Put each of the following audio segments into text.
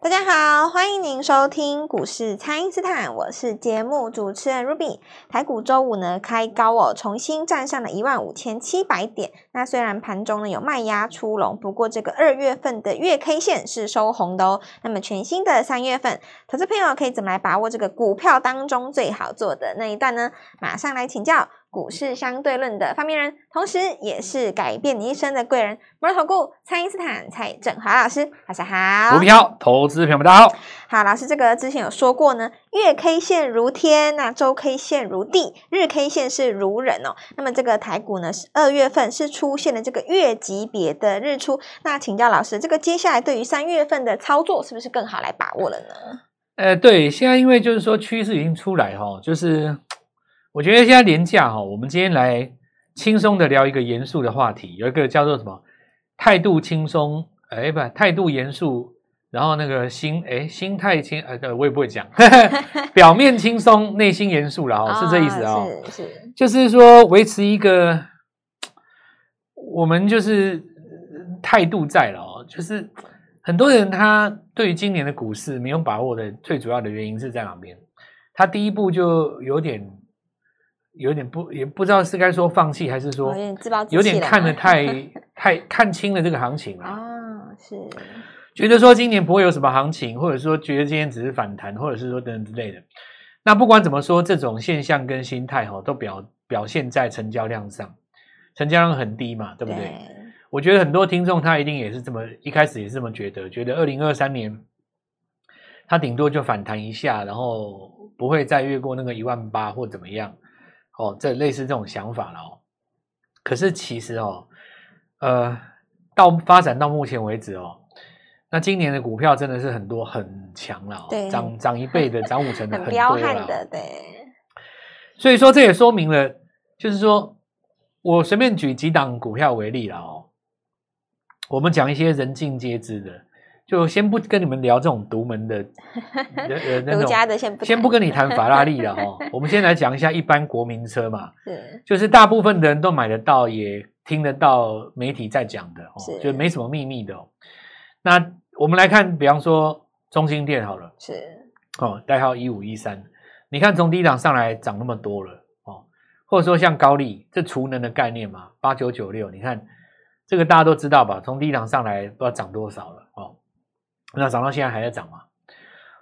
大家好，欢迎您收听股市蔡因斯坦，我是节目主持人 Ruby。台股周五呢开高哦，重新站上了一万五千七百点。那虽然盘中呢有卖压出笼，不过这个二月份的月 K 线是收红的哦。那么全新的三月份，投资朋友可以怎么来把握这个股票当中最好做的那一段呢？马上来请教。股市相对论的发明人，同时也是改变你一生的贵人——摩尔投顾蔡因斯坦蔡正华老师，大家好。股票投资朋友们，大家好。好，老师，这个之前有说过呢，月 K 线如天，那周 K 线如地，日 K 线是如人哦。那么这个台股呢，是二月份是出现了这个月级别的日出。那请教老师，这个接下来对于三月份的操作，是不是更好来把握了呢？呃，对，现在因为就是说趋势已经出来哈、哦，就是。我觉得现在连假哈，我们今天来轻松的聊一个严肃的话题，有一个叫做什么态度轻松，哎不，态度严肃，然后那个心哎心态轻，呃我也不会讲，表面轻松，内心严肃了哦，是这意思啊、哦？是是，就是说维持一个，我们就是态度在了哦，就是很多人他对于今年的股市没有把握的最主要的原因是在哪边？他第一步就有点。有点不，也不知道是该说放弃，还是说有点看得太 太看清了这个行情了啊，是觉得说今年不会有什么行情，或者说觉得今天只是反弹，或者是说等等之类的。那不管怎么说，这种现象跟心态哈，都表表现在成交量上，成交量很低嘛，对不对？对。我觉得很多听众他一定也是这么一开始也是这么觉得，觉得二零二三年他顶多就反弹一下，然后不会再越过那个一万八或怎么样。哦，这类似这种想法了哦。可是其实哦，呃，到发展到目前为止哦，那今年的股票真的是很多很强了哦，对，涨涨一倍的，涨五成的 很多了，对。所以说这也说明了，就是说我随便举几档股票为例了哦，我们讲一些人尽皆知的。就先不跟你们聊这种独门的，呃，独家的先不先不跟你谈法拉利了哦。我们先来讲一下一般国民车嘛，是，就是大部分的人都买得到，也听得到媒体在讲的哦，就没什么秘密的哦。那我们来看，比方说中兴店好了，是哦，代号一五一三，你看从低档上来涨那么多了哦，或者说像高丽这储能的概念嘛，八九九六，你看这个大家都知道吧？从低档上来不知道涨多少了哦。那涨到现在还在涨吗？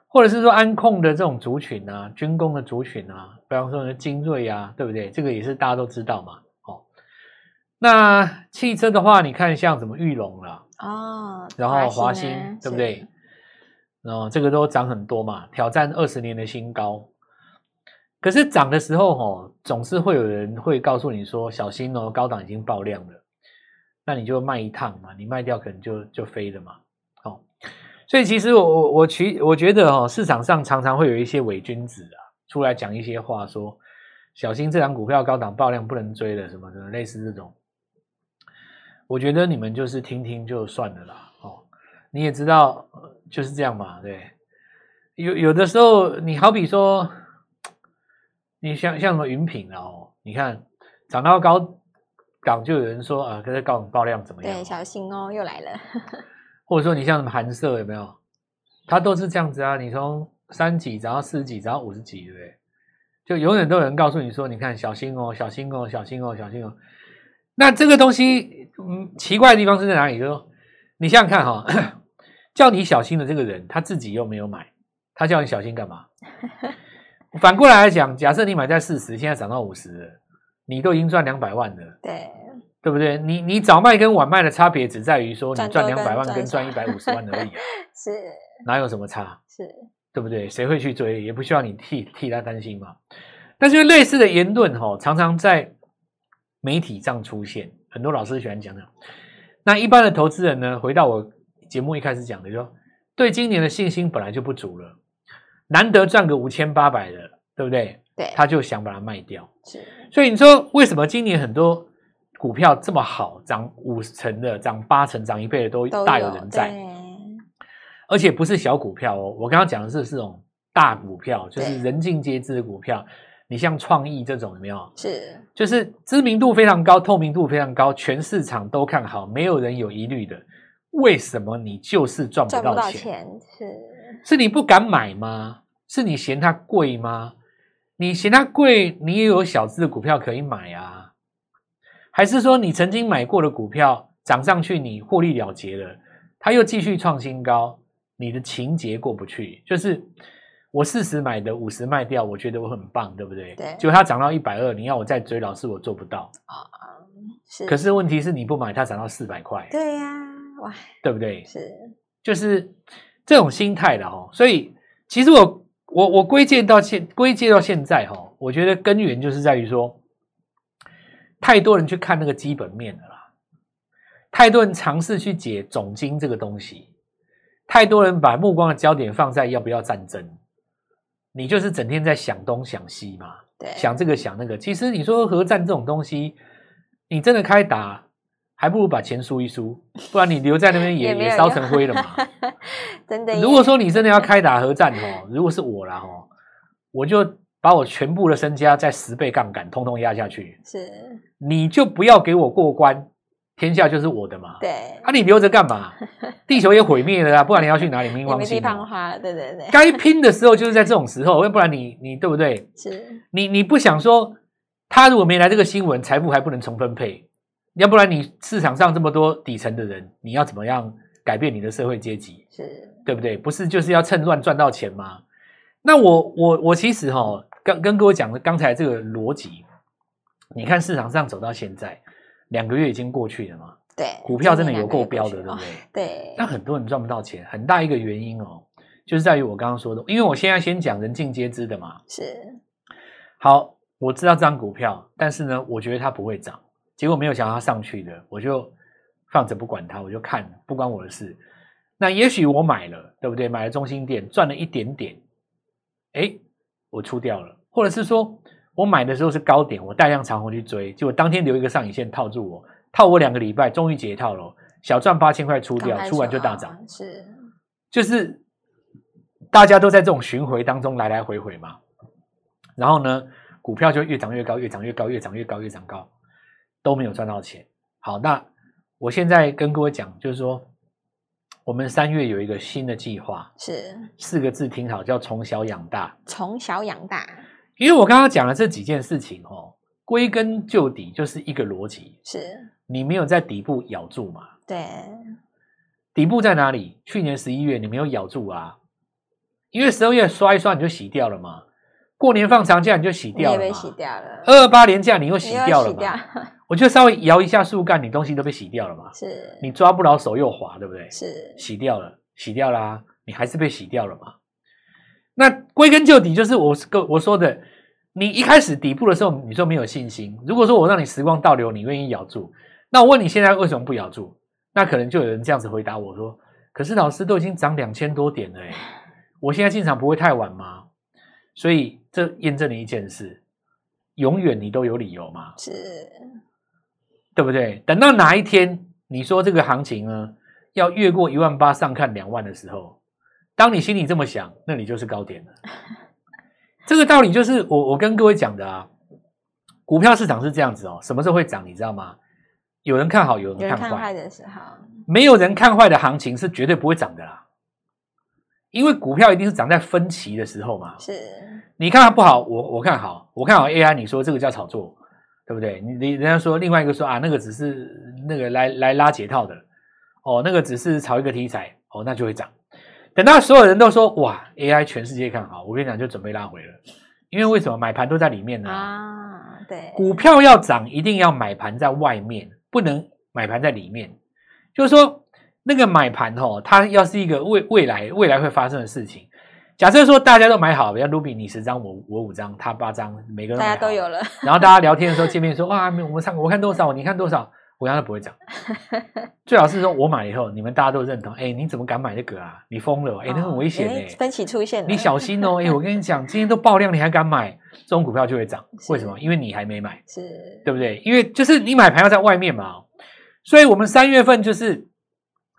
或者是说安控的这种族群啊，军工的族群啊，比方说精锐啊，对不对？这个也是大家都知道嘛。哦，那汽车的话，你看像什么玉龙啦，哦，然后华新，对不对？然后这个都涨很多嘛，挑战二十年的新高。可是涨的时候，哦，总是会有人会告诉你说，小心哦，高档已经爆量了。那你就卖一趟嘛，你卖掉可能就就飞了嘛。所以其实我我我其我觉得哦，市场上常常会有一些伪君子啊，出来讲一些话，说小心这档股票高档爆量不能追了什么的，类似这种。我觉得你们就是听听就算了啦，哦，你也知道就是这样嘛，对。有有的时候，你好比说，你像像什么云品哦，你看涨到高档就有人说啊，可是高档爆量怎么样？对，小心哦，又来了。或者说你像什么寒舍有没有？它都是这样子啊，你从三级涨到四级，涨到五十级，对不对？就永远都有人告诉你说，你看小心哦，小心哦，小心哦，小心哦。那这个东西，嗯，奇怪的地方是在哪里？就说，你想想看哈、叫你小心的这个人，他自己又没有买，他叫你小心干嘛？反过来来讲，假设你买在四十，现在涨到五十了，你都已经赚两百万了。对。对不对？你你早卖跟晚卖的差别只在于说你赚两百万跟赚一百五十万而已，是哪有什么差？是，对不对？谁会去追？也不需要你替替他担心嘛。但是类似的言论哈，常常在媒体上出现，很多老师喜欢讲讲。那一般的投资人呢？回到我节目一开始讲的，就说对今年的信心本来就不足了，难得赚个五千八百的，对不对？对，他就想把它卖掉。是，所以你说为什么今年很多？股票这么好，涨五成的，涨八成，涨一倍的都大有人在，而且不是小股票哦。我刚刚讲的是这种大股票，就是人尽皆知的股票。你像创意这种有没有？是，就是知名度非常高，透明度非常高，全市场都看好，没有人有疑虑的。为什么你就是赚不到钱？到钱是是你不敢买吗？是你嫌它贵吗？你嫌它贵，你也有小资的股票可以买啊？还是说你曾经买过的股票涨上去，你获利了结了，它又继续创新高，你的情节过不去？就是我四十买的五十卖掉，我觉得我很棒，对不对？对。结果它涨到一百二，你要我再追，老师我做不到啊。是。可是问题是你不买，它涨到四百块。对呀、啊，哇，对不对？是，就是这种心态的哦。所以其实我。我我归结到现归结到现在哈，我觉得根源就是在于说，太多人去看那个基本面了啦，太多人尝试去解总经这个东西，太多人把目光的焦点放在要不要战争，你就是整天在想东想西嘛，对，想这个想那个。其实你说核战这种东西，你真的开打，还不如把钱输一输，不然你留在那边也 也烧成灰了嘛。真的。如果说你真的要开打核战哦，如果是我啦哦，我就把我全部的身家在十倍杠杆，通通压下去。是。你就不要给我过关，天下就是我的嘛。对。啊，你留着干嘛？地球也毁灭了啊，不然你要去哪里？冥王星。没地方花，对对对。该拼的时候就是在这种时候，要不然你你对不对？是。你你不想说，他如果没来这个新闻，财富还不能重分配。要不然你市场上这么多底层的人，你要怎么样改变你的社会阶级？是对不对？不是就是要趁乱赚到钱吗？那我我我其实哈、哦，跟跟各位讲的刚才这个逻辑，你看市场上走到现在两个月已经过去了嘛？对，股票真的有够标的，对不对？对。那很多人赚不到钱，很大一个原因哦，就是在于我刚刚说的，因为我现在先讲人尽皆知的嘛。是。好，我知道这张股票，但是呢，我觉得它不会涨。结果没有想到它上去的，我就放着不管它，我就看，不关我的事。那也许我买了，对不对？买了中心店，赚了一点点，哎，我出掉了。或者是说我买的时候是高点，我带量长红去追，结果当天留一个上影线套住我，套我两个礼拜，终于解套了，小赚八千块出掉，出完就大涨。是，就是大家都在这种巡回当中来来回回嘛。然后呢，股票就越涨越高，越涨越高，越涨越高，越涨高。都没有赚到钱。好，那我现在跟各位讲，就是说，我们三月有一个新的计划，是四个字，听好，叫从小养大。从小养大，因为我刚刚讲了这几件事情，哦，归根究底就是一个逻辑，是你没有在底部咬住嘛？对，底部在哪里？去年十一月你没有咬住啊，因为十二月刷一刷你就洗掉了嘛。过年放长假你就洗掉了，也被洗掉了。二二八年假你又洗掉了嘛？掉 我就稍微摇一下树干，你东西都被洗掉了嘛？是，你抓不牢手又滑，对不对？是，洗掉了，洗掉啦、啊，你还是被洗掉了嘛？那归根究底就是我个我说的，你一开始底部的时候你说没有信心。如果说我让你时光倒流，你愿意咬住，那我问你现在为什么不咬住？那可能就有人这样子回答我说：“可是老师都已经涨两千多点了，哎，我现在进场不会太晚吗？”所以这验证了一件事：永远你都有理由嘛，是，对不对？等到哪一天你说这个行情呢，要越过一万八上看两万的时候，当你心里这么想，那你就是高点了。这个道理就是我我跟各位讲的啊，股票市场是这样子哦，什么时候会涨，你知道吗？有人看好，有人看坏的时候，没有人看坏的行情是绝对不会涨的啦。因为股票一定是涨在分歧的时候嘛，是。你看它不好，我我看好，我看好 AI，你说这个叫炒作，对不对？你你人家说另外一个说啊，那个只是那个来来拉解套的，哦，那个只是炒一个题材，哦，那就会涨。等到所有人都说哇，AI 全世界看好，我跟你讲就准备拉回了，因为为什么买盘都在里面呢？啊，对，股票要涨一定要买盘在外面，不能买盘在里面，就是说。那个买盘哦，它要是一个未未来未来会发生的事情。假设说大家都买好，比如 Ruby 你十张，我我五张，他八张，每个人大家都有了。然后大家聊天的时候见面说哇，我们上我看多少，你看多少，我看它不会涨。最好是说我买了以后，你们大家都认同。哎，你怎么敢买这个啊？你疯了！哎，那很危险哎。分歧出现了，你小心哦。哎，我跟你讲，今天都爆量，你还敢买？这种股票就会涨。为什么？因为你还没买，是，对不对？因为就是你买盘要在外面嘛。所以我们三月份就是。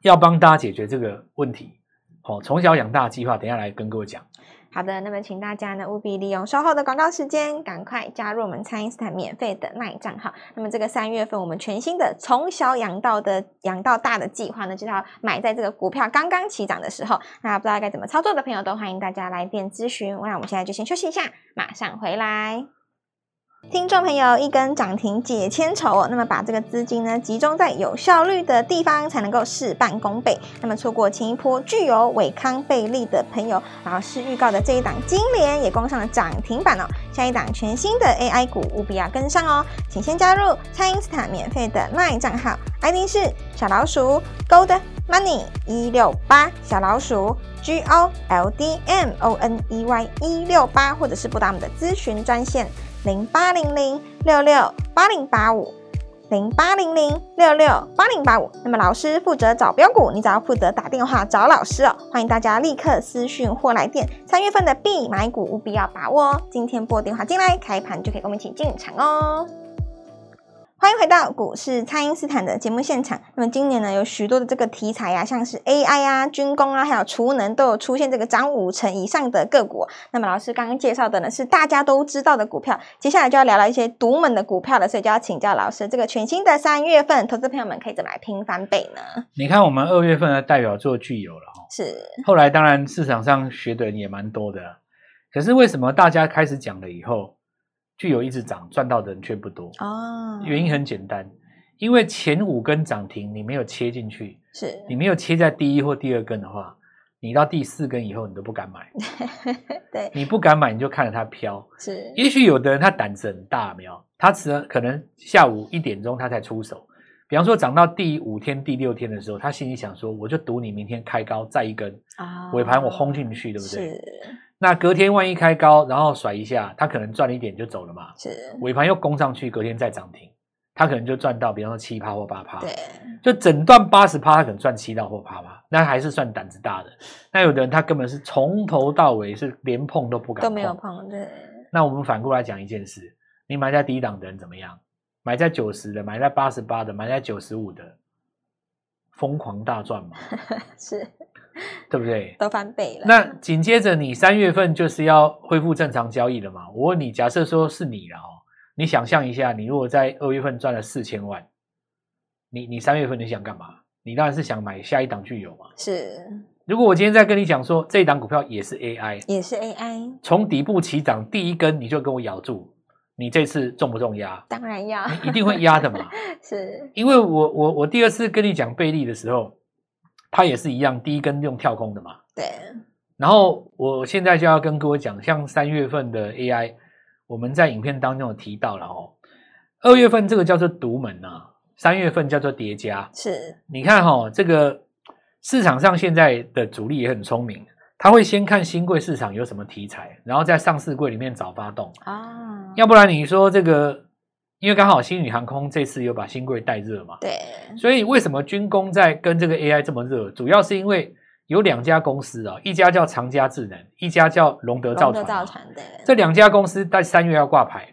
要帮大家解决这个问题，好，从小养大计划，等下来跟各位讲。好的，那么请大家呢务必利用稍后的广告时间，赶快加入我们蔡因斯坦免费的 LINE 账号。那么这个三月份我们全新的从小养到的养到大的计划呢，就是要买在这个股票刚刚起涨的时候。那不知道该怎么操作的朋友，都欢迎大家来电咨询。那我们现在就先休息一下，马上回来。听众朋友，一根涨停解千愁哦。那么把这个资金呢集中在有效率的地方，才能够事半功倍。那么错过前一波具有伟康倍利的朋友，然后是预告的这一档金联也攻上了涨停板哦。下一档全新的 AI 股务必要跟上哦。请先加入蔡因斯坦免费的 LINE 账号，ID 是小老鼠 Gold Money 一六八，小老鼠 G O L D M O N E Y 一六八，或者是拨打我们的咨询专线。零八零零六六八零八五，零八零零六六八零八五。那么老师负责找标股，你只要负责打电话找老师哦。欢迎大家立刻私讯或来电，三月份的必买股务必要把握哦。今天拨电话进来，开盘就可以跟我们一起进场哦。欢迎回到股市，蔡因斯坦的节目现场。那么今年呢，有许多的这个题材啊，像是 AI 啊、军工啊，还有储能，都有出现这个涨五成以上的个股。那么老师刚刚介绍的呢，是大家都知道的股票。接下来就要聊聊一些独门的股票了，所以就要请教老师，这个全新的三月份，投资朋友们可以怎么来拼翻倍呢？你看，我们二月份的代表作具有了哈，是。后来当然市场上学的人也蛮多的，可是为什么大家开始讲了以后？具有一直涨，赚到的人却不多哦。原因很简单，因为前五根涨停你没有切进去，是你没有切在第一或第二根的话，你到第四根以后你都不敢买。对，你不敢买，你就看着它飘。是，也许有的人他胆子很大，没有，他可能下午一点钟他才出手。比方说涨到第五天、第六天的时候，他心里想说，我就赌你明天开高再一根啊，尾盘我轰进去，对不对？是。那隔天万一开高，然后甩一下，他可能赚了一点就走了嘛。是，尾盘又攻上去，隔天再涨停，他可能就赚到，比方说七趴或八趴。对，就整段八十趴，他可能赚七到或八趴，那还是算胆子大的。那有的人他根本是从头到尾是连碰都不敢碰，都没有碰。对。那我们反过来讲一件事，你买在低档的人怎么样？买在九十的，买在八十八的，买在九十五的，疯狂大赚嘛？是。对不对？都翻倍了。那紧接着你三月份就是要恢复正常交易了嘛？我问你，假设说是你了哦，你想象一下，你如果在二月份赚了四千万，你你三月份你想干嘛？你当然是想买下一档具有嘛？是。如果我今天再跟你讲说这一档股票也是 AI，也是 AI，从底部起涨第一根你就跟我咬住，你这次重不重压？当然要，你一定会压的嘛。是。因为我我我第二次跟你讲贝利的时候。它也是一样，第一根用跳空的嘛。对。然后我现在就要跟各位讲，像三月份的 AI，我们在影片当中有提到了哦。二月份这个叫做独门啊，三月份叫做叠加。是。你看哈、哦，这个市场上现在的主力也很聪明，他会先看新贵市场有什么题材，然后在上市柜里面找发动啊。要不然你说这个。因为刚好星宇航空这次又把新贵带热嘛，对，所以为什么军工在跟这个 AI 这么热？主要是因为有两家公司啊，一家叫长家智能，一家叫龙德造船。龙德造船对，这两家公司在三月要挂牌，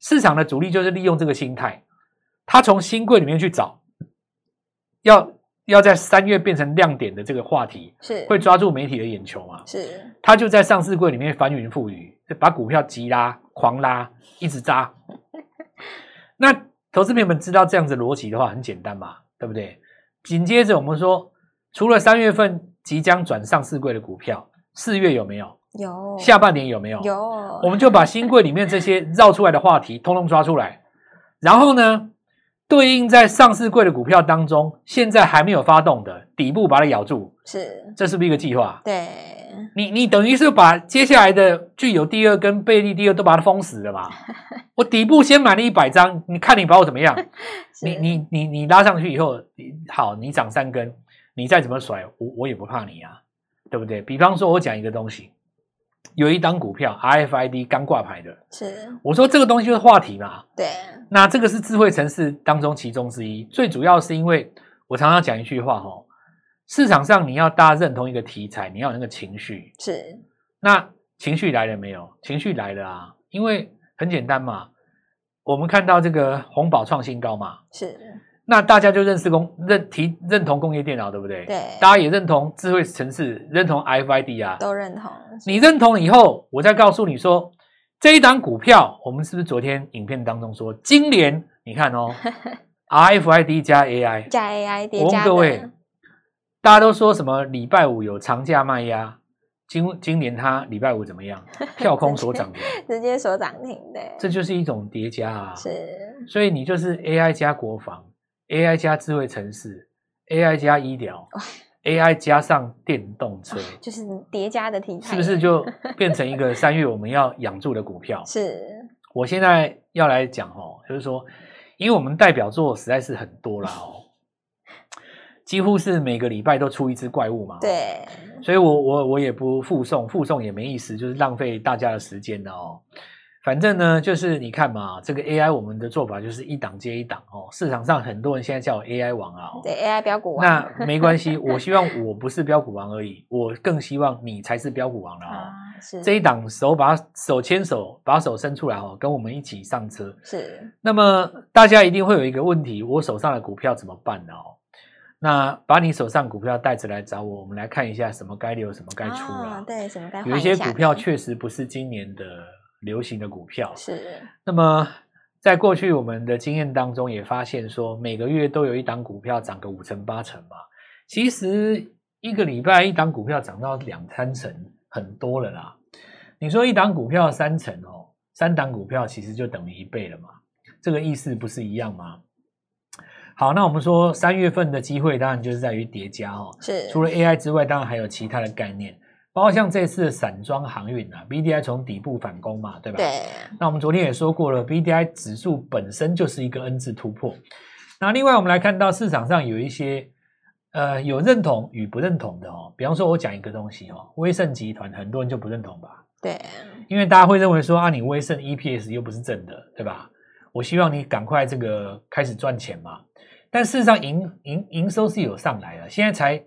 市场的主力就是利用这个心态，他从新贵里面去找，要要在三月变成亮点的这个话题，是会抓住媒体的眼球嘛？是，他就在上市柜里面翻云覆雨，把股票急拉、狂拉，一直扎。那投资朋友们知道这样子逻辑的话，很简单嘛，对不对？紧接着我们说，除了三月份即将转上市柜的股票，四月有没有？有。下半年有没有？有。我们就把新柜里面这些绕出来的话题，通通抓出来，然后呢，对应在上市柜的股票当中，现在还没有发动的底部，把它咬住。是。这是不是一个计划？对。你你等于是把接下来的具有第二跟倍利第二都把它封死了嘛？我底部先买了一百张，你看你把我怎么样？你你你你拉上去以后，好，你涨三根，你再怎么甩，我我也不怕你啊，对不对？比方说，我讲一个东西，有一档股票 RFID 刚挂牌的，是我说这个东西就是话题嘛？对，那这个是智慧城市当中其中之一，最主要是因为我常常讲一句话哈。市场上你要大家认同一个题材，你要有那个情绪。是，那情绪来了没有？情绪来了啊！因为很简单嘛，我们看到这个红宝创新高嘛。是。那大家就认识工认提认同工业电脑，对不对？对，大家也认同智慧城市，认同 RFID 啊，都认同。你认同以后，我再告诉你说，这一档股票，我们是不是昨天影片当中说，今年你看哦，RFID 加 AI 加 AI，我问各位，大家都说什么礼拜五有长假卖压，今今年它礼拜五怎么样？跳空所涨停，直接所涨停的，这就是一种叠加啊。是，所以你就是 AI 加国防。AI 加智慧城市，AI 加医疗，AI 加上电动车，就是叠加的题材，是不是就 变成一个三月我们要养住的股票？是，我现在要来讲哦，就是说，因为我们代表作实在是很多了哦，几乎是每个礼拜都出一只怪物嘛，对，所以我我我也不附送，附送也没意思，就是浪费大家的时间的哦。反正呢，就是你看嘛，这个 AI 我们的做法就是一档接一档哦。市场上很多人现在叫我 AI 王啊，对 AI 标股王。那没关系，我希望我不是标股王而已，我更希望你才是标股王了哦。啊，是这一档手把手牵手，把手伸出来哦，跟我们一起上车。是。那么大家一定会有一个问题，我手上的股票怎么办呢？哦，那把你手上股票带着来找我，我们来看一下什么该留，什么该出了。啊，对，什么该有一些股票确实不是今年的。流行的股票是，那么在过去我们的经验当中也发现说，每个月都有一档股票涨个五成八成嘛。其实一个礼拜一档股票涨到两三成，很多了啦。你说一档股票三成哦，三档股票其实就等于一倍了嘛。这个意思不是一样吗？好，那我们说三月份的机会当然就是在于叠加哦，是除了 AI 之外，当然还有其他的概念。包括像这次的散装航运啊，BDI 从底部反攻嘛，对吧？对。那我们昨天也说过了，BDI 指数本身就是一个 N 字突破。那另外我们来看到市场上有一些呃有认同与不认同的哦。比方说，我讲一个东西哦，威盛集团很多人就不认同吧？对。因为大家会认为说啊，你威盛 EPS 又不是正的，对吧？我希望你赶快这个开始赚钱嘛。但事实上营营营收是有上来了，现在才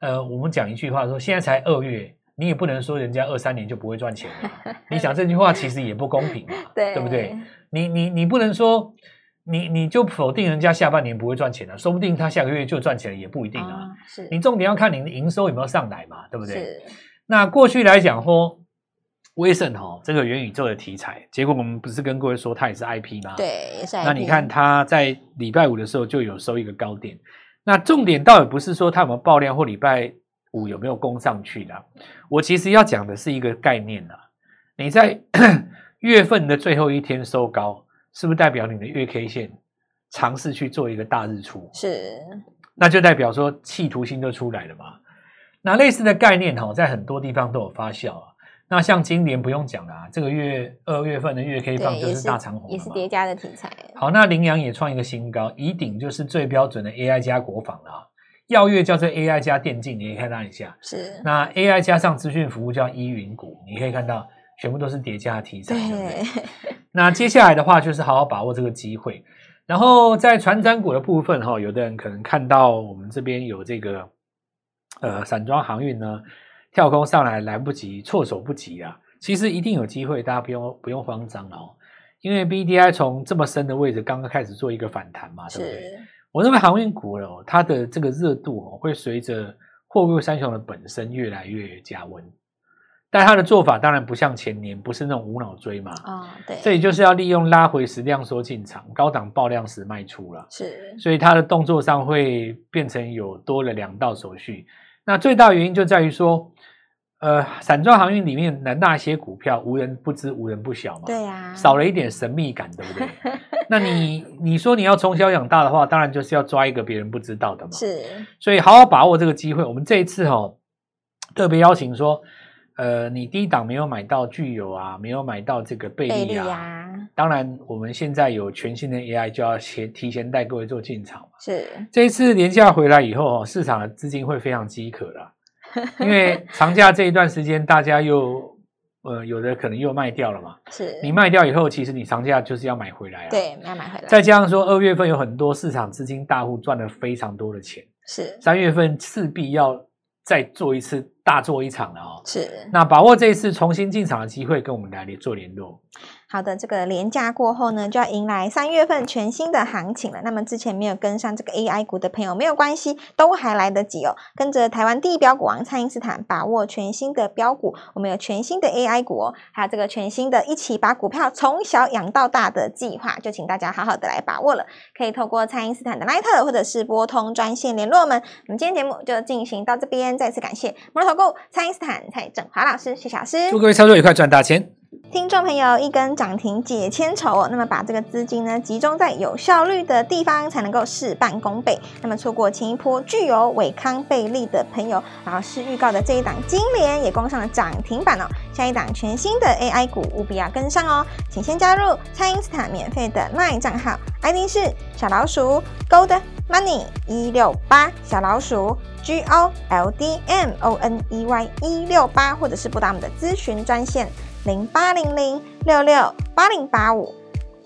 呃，我们讲一句话说，现在才二月。你也不能说人家二三年就不会赚钱了。你想这句话其实也不公平嘛，对，对不对？你你你不能说你你就否定人家下半年不会赚钱了，说不定他下个月就赚钱了，也不一定啊。是，你重点要看你的营收有没有上来嘛，对不对？是。那过去来讲说，威盛哈这个元宇宙的题材，结果我们不是跟各位说它也是 IP 吗？对，也是 IP。那你看它在礼拜五的时候就有收一个高点，那重点倒也不是说它有没有爆量或礼拜。五有没有攻上去的？我其实要讲的是一个概念啊。你在 月份的最后一天收高，是不是代表你的月 K 线尝试去做一个大日出？是，那就代表说企图心就出来了嘛。那类似的概念哈，在很多地方都有发酵啊。那像今年不用讲了啊，这个月二月份的月 K 棒就是大长虹，也是叠加的题材。好，那羚羊也创一个新高，以鼎就是最标准的 AI 加国防了啊。耀月叫做 AI 加电竞，你可以看到一下。是。那 AI 加上资讯服务叫依云股，你可以看到全部都是叠加的题材。对？那接下来的话就是好好把握这个机会。然后在传展股的部分哈，有的人可能看到我们这边有这个呃散装航运呢跳空上来来不及，措手不及啊。其实一定有机会，大家不用不用慌张哦，因为 BDI 从这么深的位置刚刚开始做一个反弹嘛，对不对？我认为航运股哦，它的这个热度哦，会随着货柜三雄的本身越来越加温，但它的做法当然不像前年，不是那种无脑追嘛。啊、哦，对，这里就是要利用拉回时量缩进场，高档爆量时卖出了。是，所以它的动作上会变成有多了两道手续。那最大原因就在于说。呃，散装航运里面的那些股票，无人不知，无人不晓嘛。对呀、啊，少了一点神秘感，对不对？那你 你说你要从小养大的话，当然就是要抓一个别人不知道的嘛。是，所以好好把握这个机会。我们这一次哦，特别邀请说，呃，你低档没有买到具有啊，没有买到这个贝利啊。啊当然，我们现在有全新的 AI，就要先提前带各位做进场嘛。是，这一次连假回来以后哦，市场的资金会非常饥渴的。因为长假这一段时间，大家又呃有的可能又卖掉了嘛。是你卖掉以后，其实你长假就是要买回来啊。对，要买回来。再加上说，二月份有很多市场资金大户赚了非常多的钱。是。三月份势必要再做一次大做一场了哦。是。那把握这一次重新进场的机会，跟我们来做联络。好的，这个连假过后呢，就要迎来三月份全新的行情了。那么之前没有跟上这个 AI 股的朋友没有关系，都还来得及哦。跟着台湾第一标股王蔡英斯坦，把握全新的标股，我们有全新的 AI 股哦，还有这个全新的一起把股票从小养到大的计划，就请大家好好的来把握了。可以透过蔡英斯坦的 LINE 或者是拨通专线联络我们。我们今天节目就进行到这边，再次感谢摩顾蔡因斯坦蔡正华老师谢谢老师，祝各位操作愉快，赚大钱。听众朋友，一根涨停解千愁哦。那么把这个资金呢集中在有效率的地方，才能够事半功倍。那么错过前一波具有伟康倍利的朋友，老师预告的这一档金联也攻上了涨停板哦。下一档全新的 AI 股务必要跟上哦。请先加入蔡因斯坦免费的 LINE 账号，ID 是小老鼠 Gold Money 一六八，小老鼠 G O L D M O N E Y 一六八，或者是拨打我们的咨询专线。零八零零六六八零八五，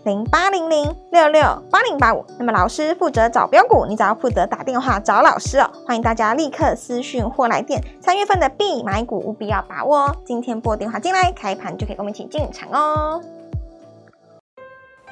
零八零零六六八零八五。那么老师负责找标股，你只要负责打电话找老师哦。欢迎大家立刻私讯或来电，三月份的必买股务必要把握哦。今天拨电话进来，开盘就可以跟我们一起进场哦。